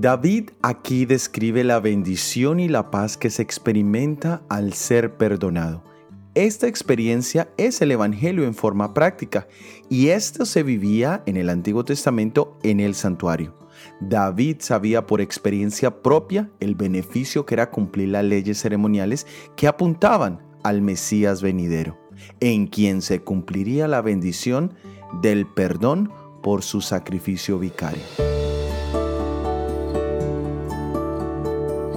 David aquí describe la bendición y la paz que se experimenta al ser perdonado. Esta experiencia es el Evangelio en forma práctica y esto se vivía en el Antiguo Testamento en el santuario. David sabía por experiencia propia el beneficio que era cumplir las leyes ceremoniales que apuntaban al Mesías venidero, en quien se cumpliría la bendición del perdón por su sacrificio vicario.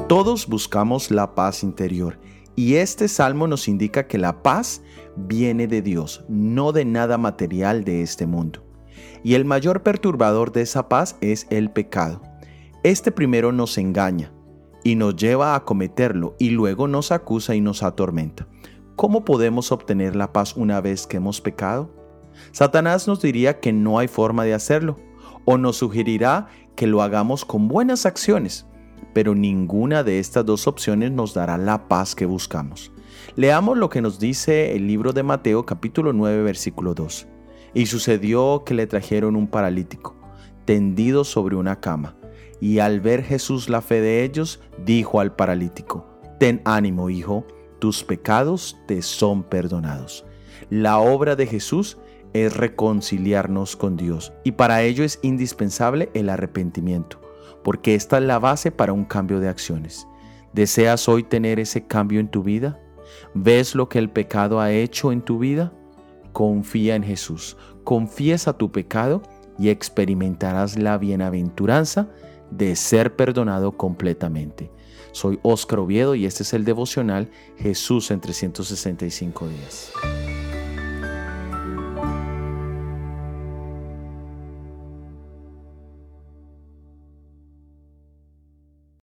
Todos buscamos la paz interior y este salmo nos indica que la paz viene de Dios, no de nada material de este mundo. Y el mayor perturbador de esa paz es el pecado. Este primero nos engaña y nos lleva a cometerlo y luego nos acusa y nos atormenta. ¿Cómo podemos obtener la paz una vez que hemos pecado? Satanás nos diría que no hay forma de hacerlo o nos sugerirá que lo hagamos con buenas acciones pero ninguna de estas dos opciones nos dará la paz que buscamos. Leamos lo que nos dice el libro de Mateo capítulo 9 versículo 2. Y sucedió que le trajeron un paralítico, tendido sobre una cama, y al ver Jesús la fe de ellos, dijo al paralítico, Ten ánimo, hijo, tus pecados te son perdonados. La obra de Jesús es reconciliarnos con Dios, y para ello es indispensable el arrepentimiento porque esta es la base para un cambio de acciones. ¿Deseas hoy tener ese cambio en tu vida? ¿Ves lo que el pecado ha hecho en tu vida? Confía en Jesús, confiesa tu pecado y experimentarás la bienaventuranza de ser perdonado completamente. Soy Óscar Oviedo y este es el devocional Jesús en 365 días.